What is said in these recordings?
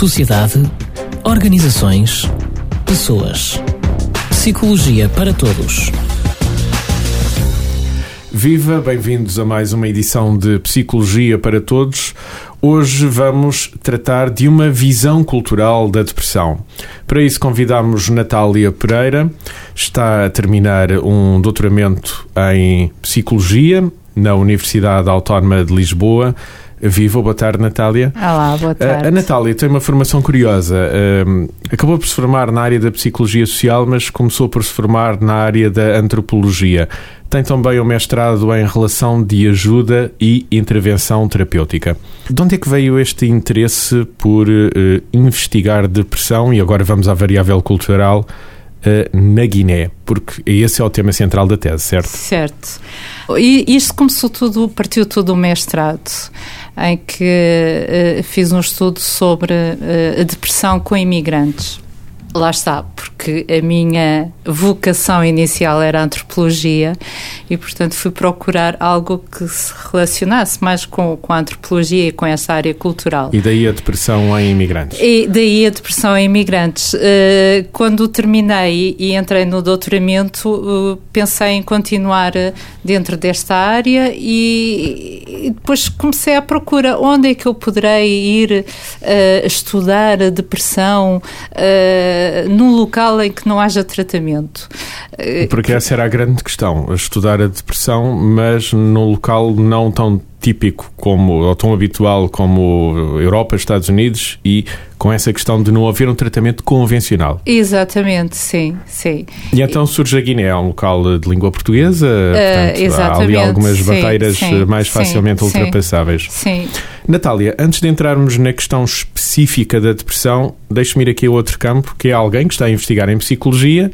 sociedade, organizações, pessoas. Psicologia para todos. Viva, bem-vindos a mais uma edição de Psicologia para Todos. Hoje vamos tratar de uma visão cultural da depressão. Para isso convidamos Natália Pereira, está a terminar um doutoramento em Psicologia na Universidade Autónoma de Lisboa. Viva, boa tarde, Natália. Olá, boa tarde. A Natália tem uma formação curiosa. acabou por se formar na área da psicologia social, mas começou por se formar na área da antropologia. Tem também um mestrado em relação de ajuda e intervenção terapêutica. De onde é que veio este interesse por uh, investigar depressão? E agora vamos à variável cultural uh, na Guiné, porque esse é o tema central da tese, certo? Certo. E isto começou tudo, partiu tudo do mestrado, em que uh, fiz um estudo sobre a depressão com imigrantes. Lá está, porque a minha vocação inicial era a antropologia e, portanto, fui procurar algo que se relacionasse mais com, com a antropologia e com essa área cultural. E daí a depressão em imigrantes? E daí a depressão em imigrantes. Eh, quando terminei e entrei no doutoramento, eh, pensei em continuar dentro desta área e depois comecei a procura onde é que eu poderei ir estudar a depressão uh, num local em que não haja tratamento. Porque essa era a grande questão, estudar a depressão, mas num local não tão típico como, ou tão habitual como Europa, Estados Unidos e com essa questão de não haver um tratamento convencional. Exatamente, sim, sim. E então surge a Guiné, é um local de língua portuguesa, uh, portanto, há ali algumas sim, barreiras sim, mais facilmente sim, ultrapassáveis. Sim. Natália, antes de entrarmos na questão específica da depressão, deixe-me ir aqui a outro campo, que é alguém que está a investigar em psicologia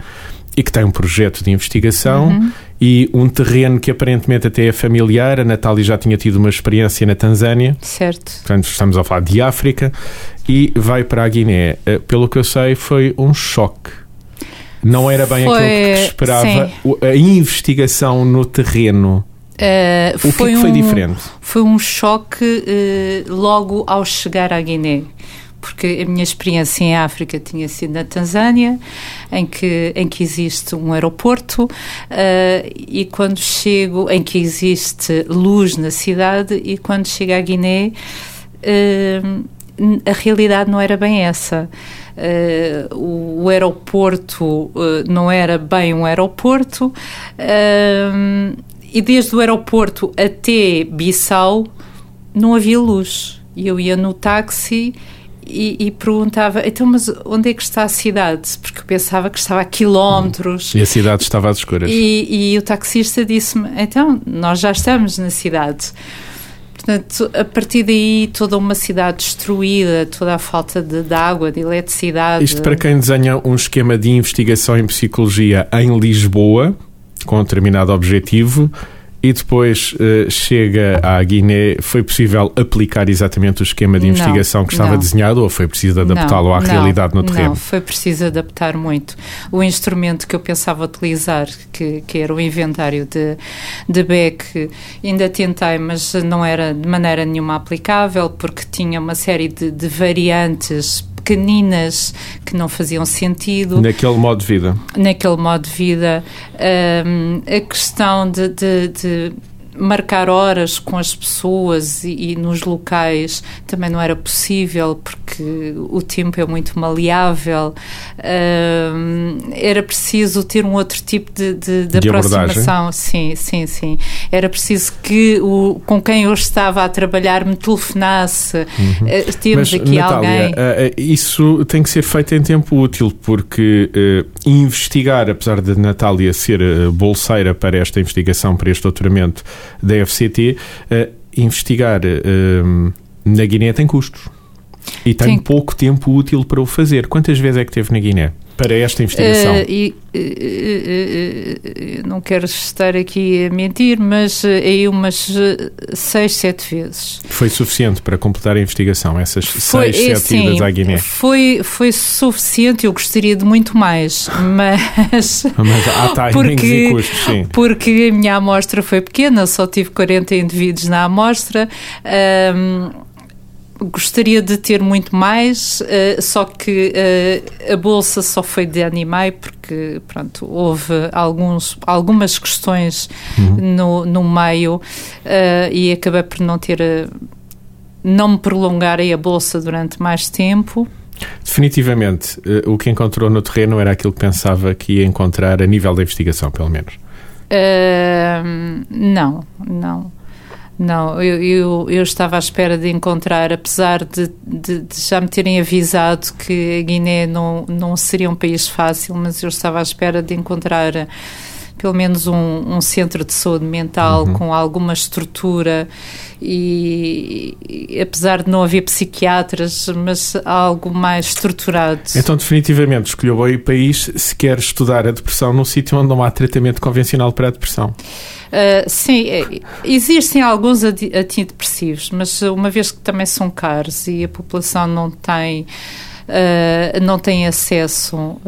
e que tem um projeto de investigação uhum. e um terreno que aparentemente até é familiar. A Natália já tinha tido uma experiência na Tanzânia. Certo. Portanto, estamos a falar de África e vai para a Guiné. Eh, pelo que eu sei, foi um choque. Não era bem foi, aquilo que esperava. Sim. A investigação no terreno. Uh, o que, foi, é que foi um, diferente? Foi um choque uh, logo ao chegar à Guiné porque a minha experiência em África tinha sido na Tanzânia, em que, em que existe um aeroporto, uh, e quando chego, em que existe luz na cidade, e quando chego à Guiné, uh, a realidade não era bem essa. Uh, o, o, aeroporto não era bem um aeroporto e desde o aeroporto até Bissau não havia luz. E eu ia no táxi e, e, perguntava, então, mas onde é que está a cidade? Porque eu pensava que estava a quilómetros. E a cidade estava às escuras. E, e o taxista disse-me, então, nós já estamos na cidade. Portanto, a partir daí, toda uma cidade destruída, toda a falta de, de água, de eletricidade. Isto para quem desenha um esquema de investigação em psicologia em Lisboa, com um determinado objetivo, e depois uh, chega à Guiné, foi possível aplicar exatamente o esquema de investigação não, que estava não. desenhado ou foi preciso adaptá-lo à não, realidade no terreno? Não, foi preciso adaptar muito. O instrumento que eu pensava utilizar, que, que era o inventário de, de Beck, ainda tentei, mas não era de maneira nenhuma aplicável, porque tinha uma série de, de variantes pequeninas que não faziam sentido. Naquele modo de vida. Naquele modo de vida. Um, a questão de, de, de marcar horas com as pessoas e, e, nos locais também não era possível porque o tempo é muito maleável. Uh, era preciso ter um outro tipo de, de, de, de aproximação. Sim, sim, sim. Era preciso que o, com quem eu estava a trabalhar me telefonasse. Uhum. Uh, temos Mas, aqui Natália, alguém. Uh, isso tem que ser feito em tempo útil porque investigar, apesar de Natália ser bolseira para esta investigação, para este doutoramento, da FCT, uh, investigar uh, na Guiné tem custos. E tem, tem pouco tempo útil para o fazer. Quantas vezes é que teve na Guiné? Para esta investigação? Uh, e, uh, uh, não quero estar aqui a mentir, mas aí umas seis, sete vezes. Foi suficiente para completar a investigação, essas foi, seis, sete sim, idas à Guiné? Foi, foi suficiente, eu gostaria de muito mais, mas... mas há timings porque, e custos, sim. Porque a minha amostra foi pequena, só tive 40 indivíduos na amostra, um, gostaria de ter muito mais, uh, só que uh, a bolsa só foi de animai porque pronto, houve alguns, algumas questões uhum. no, no meio uh, e acabei por não ter não me prolongarem a bolsa durante mais tempo. Definitivamente, o que encontrou no terreno era aquilo que pensava que ia encontrar a nível da investigação, pelo menos. não, não. Não, eu, eu, eu, estava à espera de encontrar, apesar de, de, de, já me terem avisado que a Guiné não, não seria um país fácil, mas eu estava à espera de encontrar pelo menos um, um centro de saúde mental uhum. com alguma estrutura e, e, apesar de não haver psiquiatras, mas algo mais estruturado. Então definitivamente escolheu bem o país se quer estudar a depressão num sítio onde não há tratamento convencional para a depressão. Uh, sim, é, existem alguns antidepressivos, mas uma vez que também são caros e a população não tem uh, não têm acesso uh,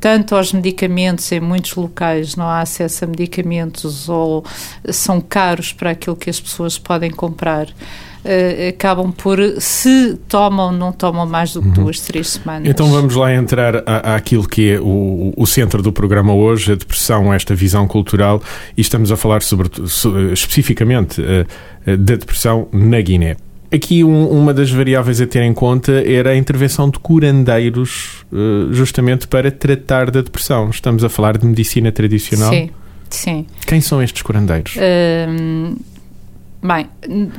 tanto aos medicamentos, em muitos locais não há acesso a medicamentos ou são caros para aquilo que as pessoas podem comprar. Uh, acabam por, se tomam, não tomam mais do que uhum. duas, três semanas. Então vamos lá entrar àquilo que é o, o centro do programa hoje, a depressão, esta visão cultural, e estamos a falar sobre, especificamente uh, da depressão na Guiné. Aqui um, uma das variáveis a ter em conta era a intervenção de curandeiros uh, justamente para tratar da depressão. Estamos a falar de medicina tradicional. Sim, sim. Quem são estes curandeiros? Uh, bem,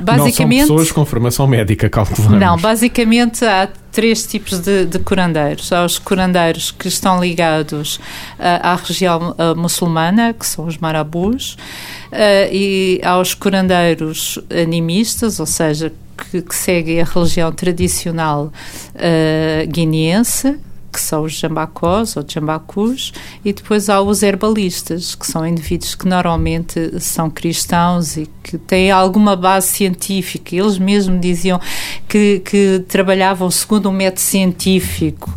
basicamente... Não são pessoas com formação médica, calculamos. Não, basicamente há três tipos de, de curandeiros. Há os curandeiros que estão ligados uh, à região uh, muçulmana, que são os marabus, uh, e aos curandeiros animistas, ou seja, que, que seguem a religião tradicional guineense, que são os jambacós ou jambacus, e depois há os herbalistas, que são indivíduos que normalmente são cristãos e que têm alguma base científica. Eles mesmos diziam que, que trabalhavam segundo um método científico.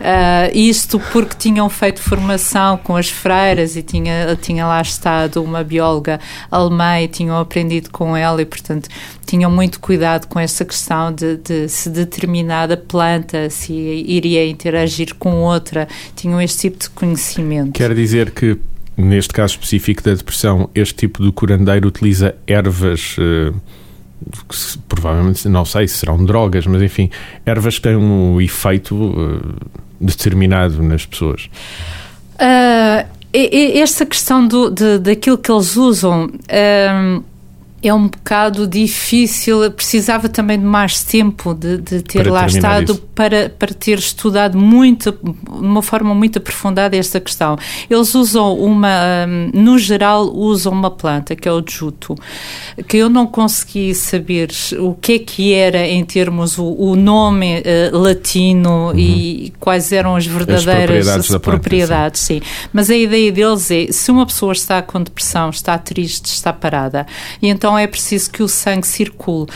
Uh, isto porque tinham feito formação com as freiras e tinha, tinha lá estado uma bióloga alemã e tinham aprendido com ela e, portanto, tinham muito cuidado com essa questão de, de se determinada planta se iria interagir com outra. Tinham este tipo de conhecimento. Quer dizer que neste caso específico da depressão, este tipo de curandeiro utiliza ervas. Uh, que, provavelmente, não sei se serão drogas, mas enfim, ervas que têm um efeito uh, determinado nas pessoas? Uh, esta questão do, de, daquilo que eles usam. Uh, é um bocado difícil, precisava também de mais tempo de, de ter para lá estado para, para ter estudado muito, de uma forma muito aprofundada esta questão. Eles usam uma, hum, no geral, usam uma planta que é o juto, que eu não consegui saber o que é que era em termos o, o nome uh, latino uhum. e quais eram as verdadeiras as propriedades, propriedades sim. sim. Mas a ideia deles é, se uma pessoa está com depressão, está triste, está parada, e então então é preciso que o sangue circule.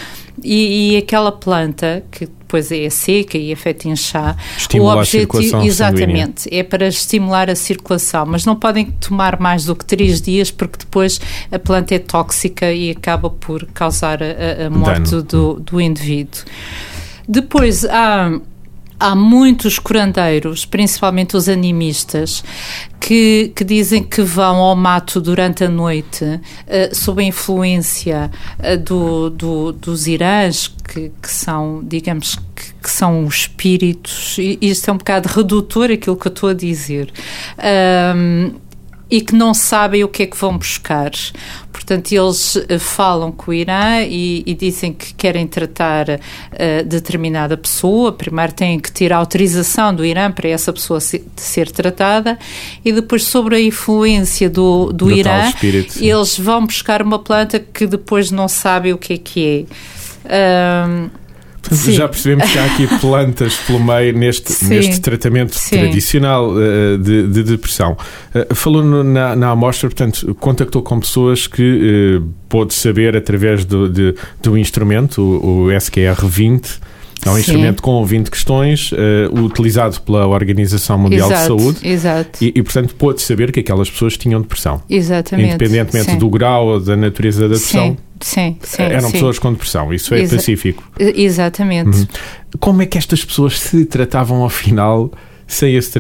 E, e, aquela planta, que depois é seca e é feita em chá, Estimula o objetivo, exatamente, sanguínea. é para estimular a circulação, mas não podem tomar mais do que três dias, porque depois a planta é tóxica e acaba por causar a, a morte do, do indivíduo. Depois há há muitos curandeiros, principalmente os animistas, que, que dizem que vão ao mato durante a noite uh, sob a influência uh, do, do, dos irãs, que, que são, digamos, que, que, são os espíritos, e isto é um bocado redutor aquilo que eu estou a dizer. Um, e que não sabem o que é que vão buscar. Portanto, eles uh, falam com o Irã e, e dizem que querem tratar uh, determinada pessoa. Primeiro têm que ter a autorização do Irã para essa pessoa se, ser tratada e depois, sobre a influência do, do, do Irã, espírito, eles vão buscar uma planta que depois não sabem o que é que é. Um, Sim. Já percebemos que há aqui plantas pelo meio neste, neste tratamento Sim. tradicional uh, de, de, depressão. Uh, falou no, na, na amostra, portanto, contactou com pessoas que uh, pôde saber através do, de, do instrumento, o, o SQR20. É um Sim. instrumento com 20 questões, uh, utilizado pela Organização Mundial exato, de Saúde. Exato. E, e, portanto, pôde saber que aquelas pessoas tinham depressão. Exatamente. Independentemente Sim. do grau ou da natureza da depressão, Sim, sim. Eram sim. pessoas com depressão, isso é Exa- pacífico. Exatamente. Uhum. Como é que estas pessoas se tratavam ao final sem, esse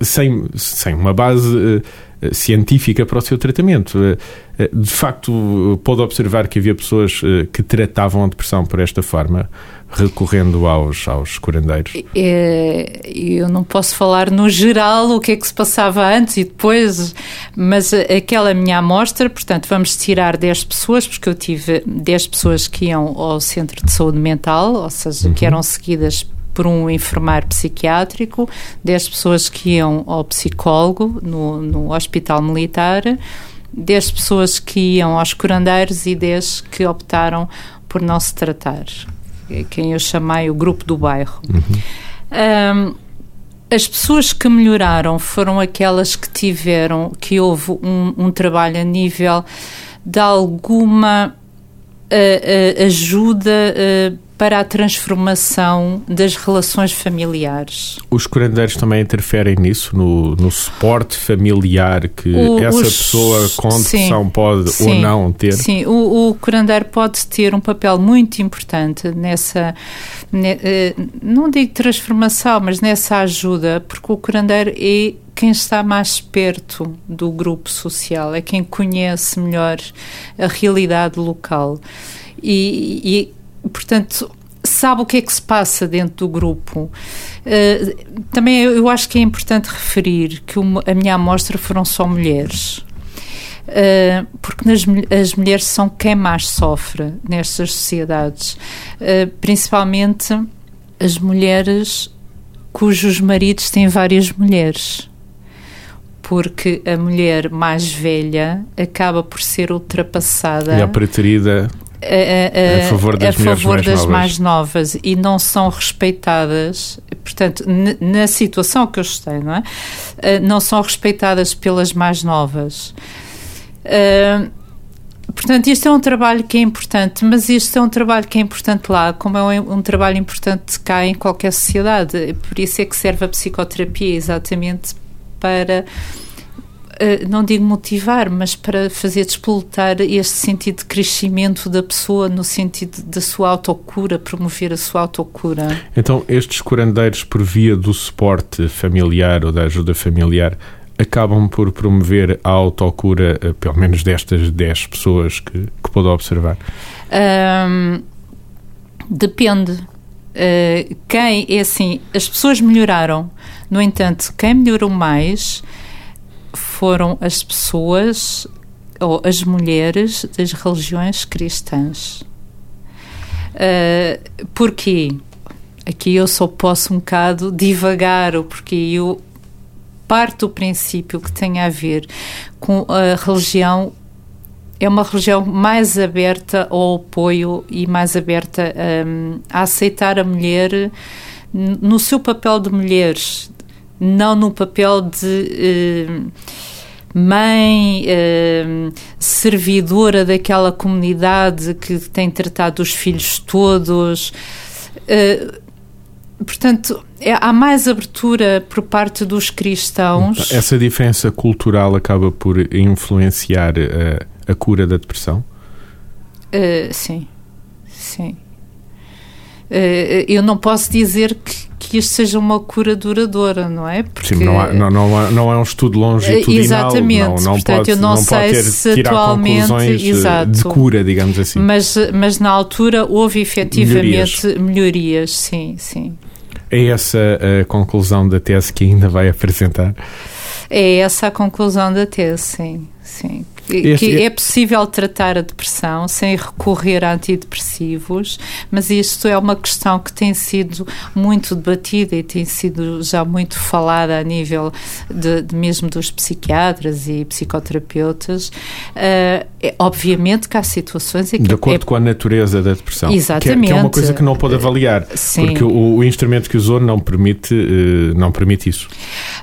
sem, sem uma base eh, científica para o seu tratamento? Eh, eh, de facto, pôde observar que havia pessoas eh, que tratavam a depressão por esta forma, recorrendo aos, aos curandeiros. É, eu não posso falar no geral o que é que se passava antes e depois, mas aquela minha amostra, portanto, vamos tirar 10 pessoas, porque eu tive 10 pessoas que iam ao centro de saúde mental, ou seja, que eram seguidas por um enfermeiro psiquiátrico, 10 pessoas que iam ao psicólogo no, no hospital militar, 10 pessoas que iam aos curandeiros e 10 que optaram por não se tratar, É quem eu chamei o grupo do bairro. Um, as pessoas que melhoraram foram aquelas que tiveram, que houve um, um trabalho a nível de alguma uh, uh, ajuda uh, para a transformação das relações familiares. Os curandeiros também interferem nisso, no, no suporte familiar que O- essa os- pessoa com sim, depressão pode ou sim, não ter? Sim, o, o curandeiro pode ter um papel muito importante nessa, ne- eh, não digo transformação, mas nessa ajuda, porque o curandeiro é quem está mais perto do grupo social, é quem conhece melhor a realidade local. E, portanto, sabe o que é que se passa dentro do grupo. Eh, também eu, acho que é importante referir que uma- a minha amostra foram só mulheres. Uh, porque nas as mulheres são quem mais sofre nestas sociedades, Uh, principalmente as mulheres cujos maridos têm várias mulheres. Porque a mulher mais velha acaba por ser ultrapassada E a preterida a, A favor das a favor mais das novas. mais novas e não são respeitadas, portanto, na situação que eu estou, não é? Uh, não são respeitadas pelas mais novas. Uh, Portanto, isto é um trabalho que é importante, mas isto é um trabalho que é importante lá, como é um, um trabalho importante cá em qualquer sociedade. Por isso é que serve a psicoterapia, exatamente para, não digo motivar, mas para fazer despolutar este sentido de crescimento da pessoa, no sentido da sua autocura, promover a sua autocura. Então, estes curandeiros, por via do suporte familiar ou da ajuda familiar, acabam por promover a autocura, eh, pelo menos destas 10 pessoas que, que pude observar. Depende. Uh, quem, é assim, as pessoas melhoraram. No entanto, quem melhorou mais foram as pessoas ou as mulheres das religiões cristãs. Uh, porquê? Aqui eu só posso um bocado divagar o porquê. Eu parto do princípio que tem a ver com a religião é uma religião mais aberta ao apoio e mais aberta um, a aceitar a mulher no seu papel de mulher, não no papel de um, mãe, um, servidora daquela comunidade que tem tratado os filhos todos. Uh, portanto, é- há mais abertura por parte dos cristãos. Essa diferença cultural acaba por influenciar eh, a cura da depressão? Uh, sim, sim. Uh, eu não posso dizer que, que isto seja uma cura duradoura, não é? Porque, Sim, não, há- não, não, é- não é um estudo longitudinal. Exatamente, não, não portanto, pode, eu não pode sei se tirar atualmente- eh, exato. de cura, digamos assim. Mas, mas na altura houve efetivamente melhorias, sim, sim. É essa a conclusão da tese que ainda vai apresentar? É essa a conclusão da tese, sim, sim. Que, Este- que é possível tratar a depressão sem recorrer a antidepressivos, mas isto é uma questão que tem sido muito debatida e tem sido já muito falada a nível de, de mesmo dos psiquiatras e psicoterapeutas. Ah, é, obviamente que há situações em que De acordo é com a natureza da depressão. Que é, que é uma Exatamente. coisa que não pode avaliar. Sim. Porque o, o instrumento que usou não permite, eh, não permite isso.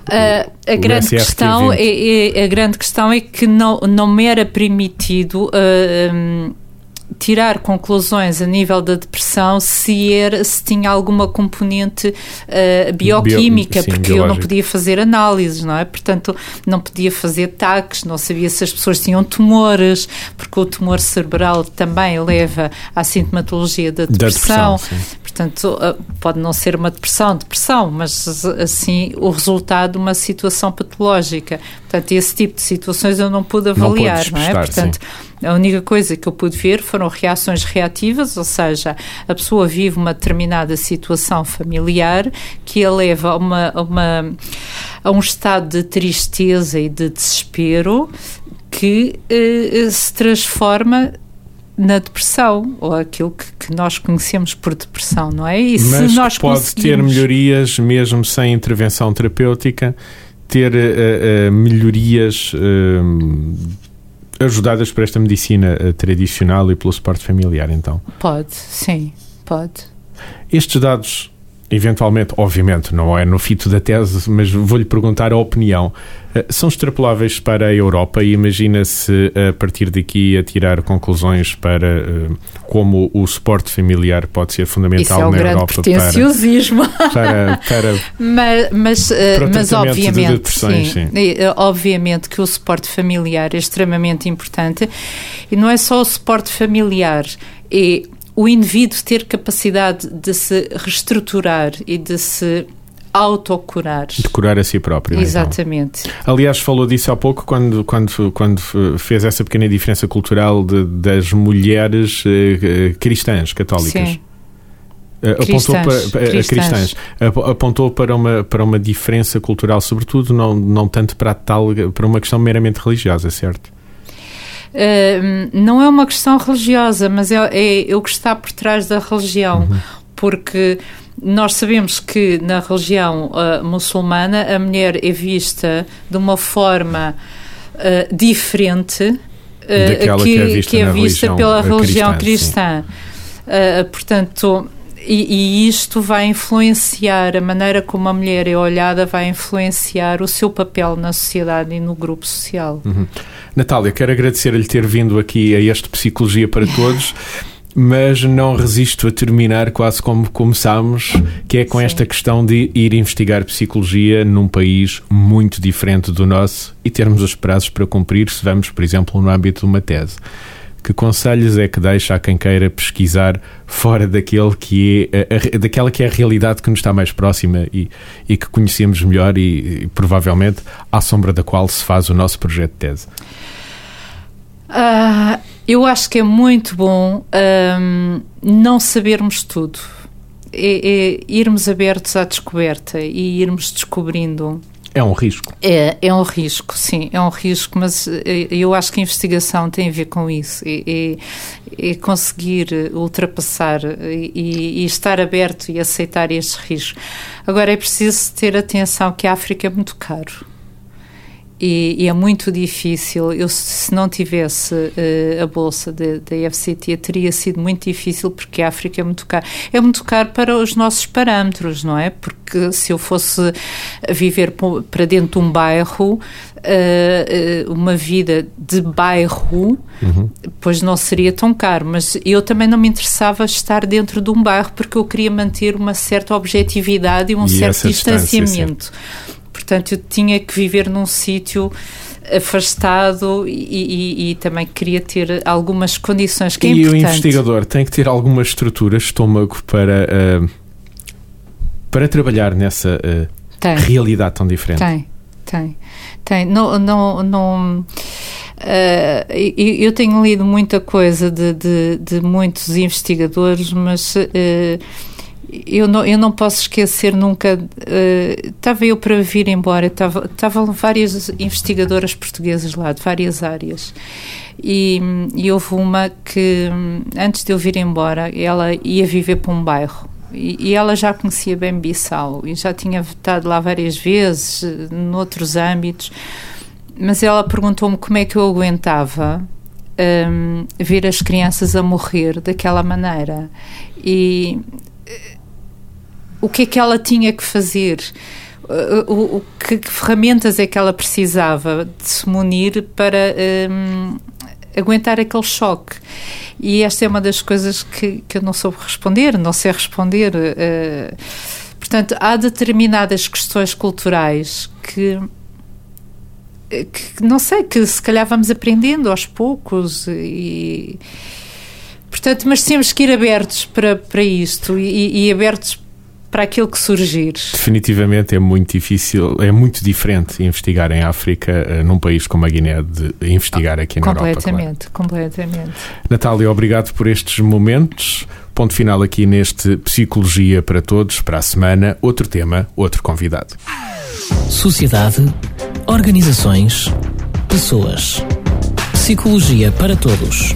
Ah, a grande SRT20. questão é, é- a grande questão é que não, não me era permitido hum, tirar conclusões a nível da depressão se, era, se tinha alguma componente uh, bioquímica, Bio, sim, porque biológico. eu não podia fazer análises, não é? Portanto, não podia fazer taques, não sabia se as pessoas tinham tumores, porque o tumor cerebral também leva à sintomatologia da depressão. Da depressão Portanto, uh, pode não ser uma depressão, depressão, mas assim o resultado de uma situação patológica. Portanto, esse tipo de situações eu não pude avaliar, não, não é? Portanto, sim. A única coisa que eu pude ver foram reações reativas, ou seja, a pessoa vive uma determinada situação familiar que a leva a, uma, a, uma, a um estado de tristeza e de desespero que eh, se transforma na depressão, ou aquilo que, que, nós conhecemos por depressão, não é? E Mas se nós pode conseguimos... ter melhorias mesmo sem intervenção terapêutica, ter uh, uh, melhorias uh, ajudadas por esta medicina tradicional e pelo suporte familiar, então? Pode, sim, pode. Estes dados eventualmente, obviamente, não é no fito da tese, mas vou-lhe perguntar a opinião. Eh, são extrapoláveis para a Europa e imagina-se a partir daqui a tirar conclusões para eh, como o suporte familiar pode ser fundamental Isso é na Europa pretenciosismo. para, para, para mas, mas, eh, para mas obviamente, sim, sim. obviamente que o suporte familiar é extremamente importante e não é só o suporte familiar, é o indivíduo ter capacidade de se reestruturar e de se autocurar. De curar a si próprio. Então. Exatamente. Então. Aliás, falou disso há pouco quando, quando, quando fez essa pequena diferença cultural de, das mulheres eh, cristãs, católicas. Sim. Uh, apontou para, cristãs. cristãs. apontou para uma para uma diferença cultural sobretudo não não tanto para tal para uma questão meramente religiosa certo Uh, não é uma questão religiosa, mas é, é, o que está por trás da religião, uhum. porque nós sabemos que na religião uh, muçulmana a mulher é vista de uma forma uh, diferente uh, que, que, é vista, que é vista religião pela religião cristã. cristã. portanto, e, e, isto vai influenciar a maneira como a mulher é olhada, vai influenciar o seu papel na sociedade e no grupo social. Uhum. Natália, quero agradecer-lhe ter vindo aqui a este Psicologia para Todos. mas não resisto a terminar quase como começámos, que é com Sim. esta questão de ir investigar psicologia num país muito diferente do nosso e termos os prazos para cumprir se vamos, por exemplo, no âmbito de uma tese. Que conselhos é que deixa a quem queira pesquisar fora daquele que é, a, a, daquela que é a realidade que nos está mais próxima e, e que conhecemos melhor e, e, provavelmente à sombra da qual se faz o nosso projeto de tese? Uh, eu acho que é muito bom um, não sabermos tudo. É, é irmos abertos à descoberta e irmos descobrindo é um risco. É, é um risco, sim, é um risco, mas eh, eu acho que a investigação tem a ver com isso. É, conseguir ultrapassar e, e, estar aberto e aceitar estes riscos. Agora, é preciso ter atenção que a África é muito caro e, e, é muito difícil. Eu, se não tivesse uh, a bolsa da FCT, teria sido muito difícil porque a África é muito caro. É muito caro para os nossos parâmetros, não é? Porque se eu fosse viver para dentro de um bairro, uh, uma vida de bairro, uhum. pois não seria tão caro. Mas eu também não me interessava estar dentro de um bairro porque eu queria manter uma certa objetividade e um e certo distanciamento. Portanto, eu tinha que viver num sítio afastado e, e, e, também queria ter algumas condições que é e importante. o investigador tem que ter alguma estrutura, estômago para, uh, para trabalhar nessa uh, realidade tão diferente. Tem, tem, tem. Não, não, não uh, eu tenho lido muita coisa de, de, de muitos investigadores, mas eu não, eu não posso esquecer nunca. Uh, estava eu para vir embora, estava, estavam várias investigadoras portuguesas lá, de várias áreas. E, e houve uma que, antes de eu vir embora, ela ia viver para um bairro. E, ela já conhecia bem Bissau e já tinha estado lá várias vezes, noutros âmbitos. Mas ela perguntou-me como é que eu aguentava um, ver as crianças a morrer daquela maneira. E o que é que ela tinha que fazer, o, o que, que, ferramentas é que ela precisava de se munir para um, aguentar aquele choque. E esta é uma das coisas que, que eu não soube responder, não sei responder. Uh, portanto, há determinadas questões culturais que que não sei, que se calhar vamos aprendendo aos poucos e portanto, mas temos que ir abertos para, para isto e, e abertos para aquilo que surgir. Definitivamente é muito difícil, é muito diferente investigar em África uh, num país como a Guiné de investigar aqui na Europa. Completamente, completamente. Natália, obrigado por estes momentos. Ponto final aqui neste Psicologia para Todos, para a semana. Outro tema, outro convidado. Sociedade, organizações, pessoas. Psicologia para Todos